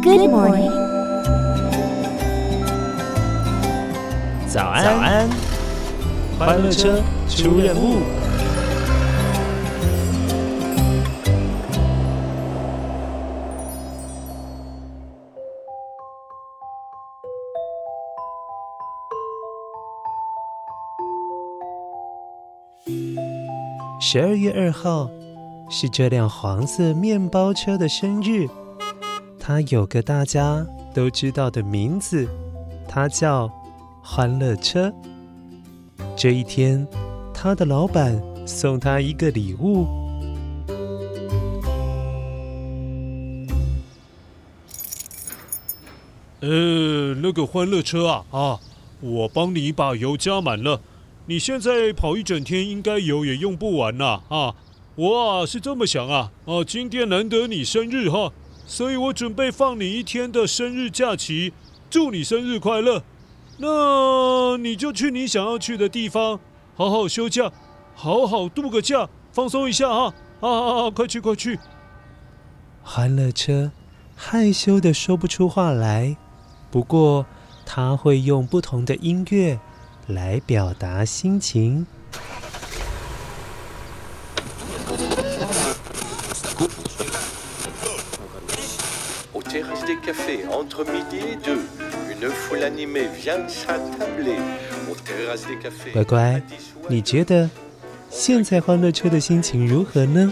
Good morning，早安，早安，欢乐车出任务。十二月二号是这辆黄色面包车的生日，他有个大家都知道的名字，他叫欢乐车。这一天，他的老板送他一个礼物。呃，那个欢乐车啊啊，我帮你把油加满了。你现在跑一整天，应该油也用不完呐啊！我啊是这么想啊啊，今天难得你生日哈，所以我准备放你一天的生日假期，祝你生日快乐。那你就去你想要去的地方，好好休假，好好度个假，放松一下哈！啊啊啊！快去快去！欢乐车害羞的说不出话来，不过他会用不同的音乐。来表达心情。乖乖，你觉得现在欢乐车的心情如何呢？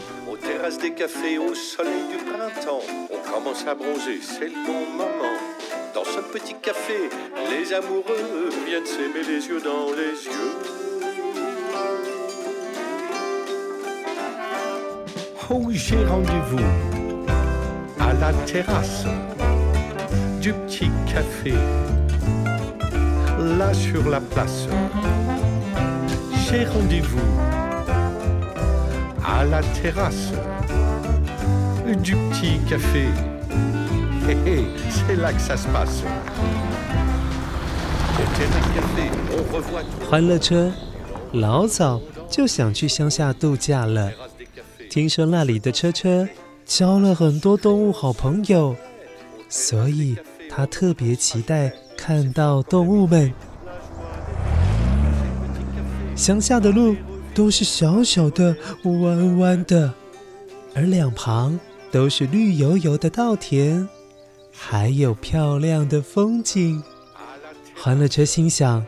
欢乐车老早就想去乡下度假了，听说那里的车车 交了很多动物好朋友，所以他特别期待看到动物们。乡下的路都是小小的、弯弯的，而两旁都是绿油油的稻田。还有漂亮的风景，欢乐车心想：“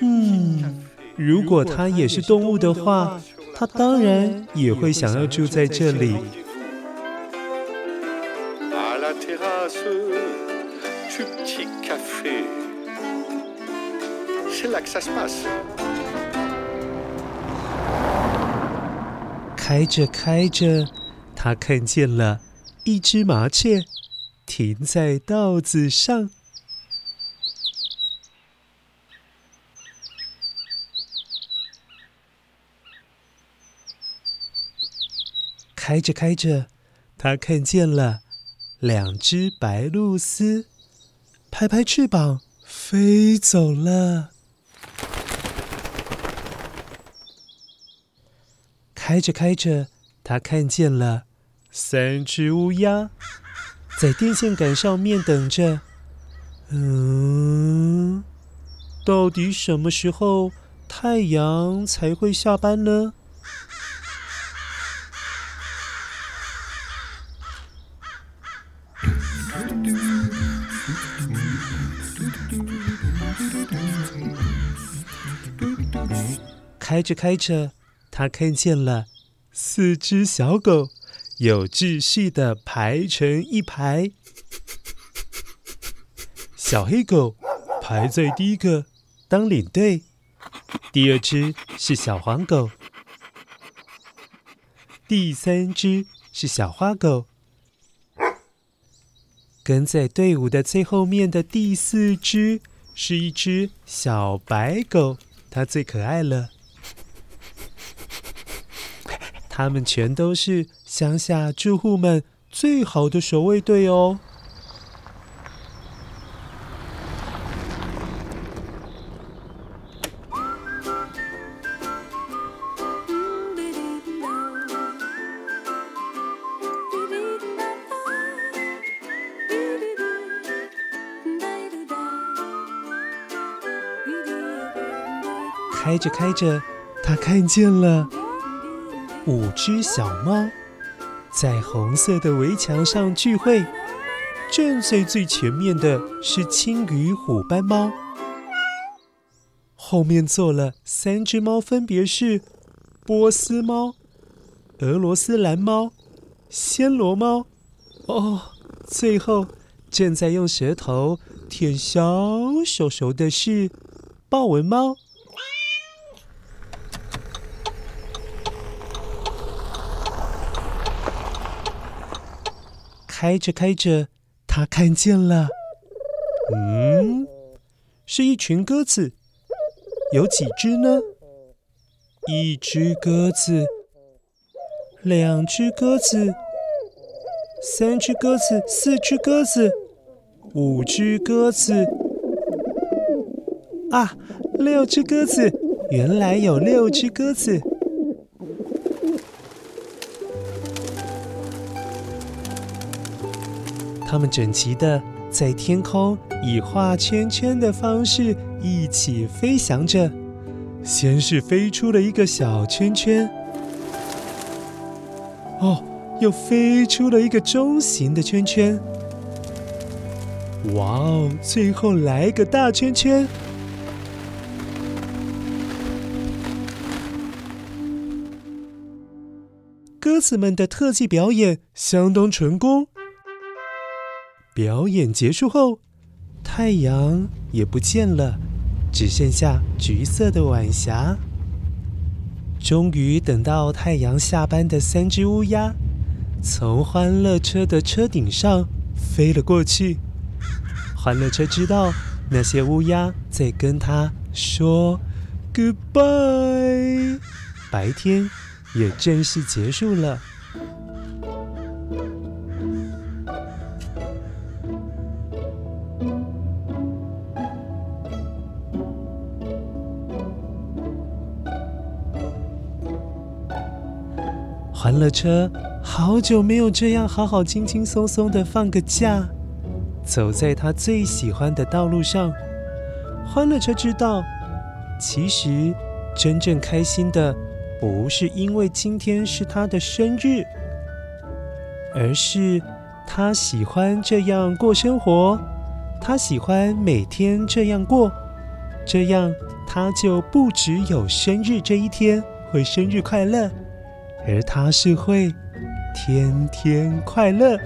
嗯，如果它也是动物的话，它当然也会想要住在这里。”开着开着，他看见了一只麻雀。停在稻子上，开着开着，他看见了两只白鹭鸶，拍拍翅膀飞走了。开着开着，他看见了三只乌鸦。在电线杆上面等着，嗯，到底什么时候太阳才会下班呢？开着开着，他看见了四只小狗。有秩序的排成一排，小黑狗排在第一个当领队，第二只是小黄狗，第三只是小花狗，跟在队伍的最后面的第四只是一只小白狗，它最可爱了。他们全都是乡下住户们最好的守卫队哦。开着开着他看见了。五只小猫在红色的围墙上聚会。站在最前面的是青鱼虎斑猫，后面坐了三只猫，分别是波斯猫、俄罗斯蓝猫、暹罗猫。哦，最后正在用舌头舔小手手的是豹纹猫。开着开着。他看见了，嗯，是一群鸽子，有几只呢？一只鸽子，两只鸽子，三只鸽子，四只鸽子，五只鸽子，啊，六只鸽子！原来有六只鸽子。它们整齐的在天空以画圈圈的方式一起飞翔着，先是飞出了一个小圈圈，哦，又飞出了一个中型的圈圈，哇哦，最后来个大圈圈。鸽子们的特技表演相当成功。表演结束后，太阳也不见了，只剩下橘色的晚霞。终于等到太阳下班的三只乌鸦，从欢乐车的车顶上飞了过去。欢乐车知道那些乌鸦在跟它说 “goodbye”，白天也正式结束了。欢乐车好久没有这样好好轻轻松松的放个假，走在他最喜欢的道路上。欢乐车知道，其实真正开心的不是因为今天是他的生日，而是他喜欢这样过生活，他喜欢每天这样过，这样他就不只有生日这一天会生日快乐。而他是会天天快乐。